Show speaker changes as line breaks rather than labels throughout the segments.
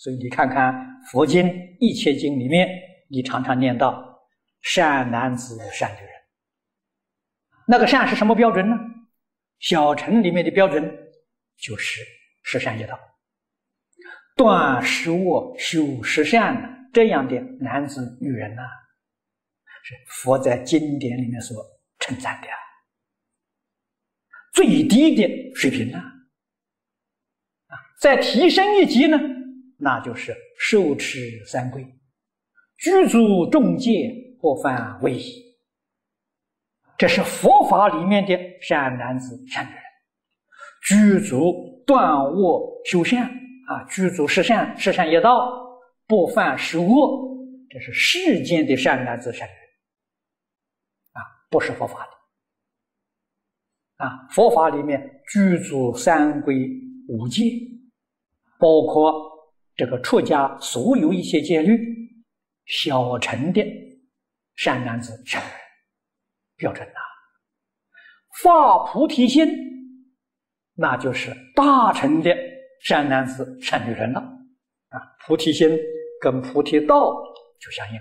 所以你看看佛经一切经里面，你常常念到善男子、善女人。那个善是什么标准呢？小乘里面的标准就是十善业道，断十恶、修十善这样的男子、女人呐、是佛在经典里面所称赞的最低的水平呢。啊，再提升一级呢？那就是受持三规，具足众戒，不犯违疑。这是佛法里面的善男子、善女人，具足断恶修善啊，具足十善、十善业道，不犯十恶。这是世间的善男子、善女人啊，不是佛法的啊。佛法里面具足三规五戒，包括。这个出家所有一些戒律，小乘的善男子、善女人标准呐，发菩提心，那就是大乘的善男子、善女人了啊！菩提心跟菩提道就相应了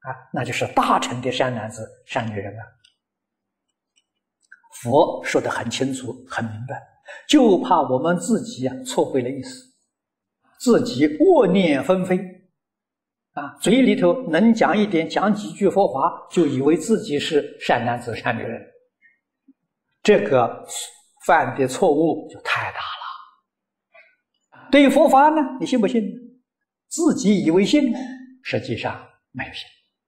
啊，那就是大乘的善男子、善女人了。佛说的很清楚、很明白，就怕我们自己啊错会了意思。自己恶念纷飞，啊，嘴里头能讲一点，讲几句佛法，就以为自己是善男子、善女人，这个犯的错误就太大了。对于佛法呢，你信不信？自己以为信，实际上没有信。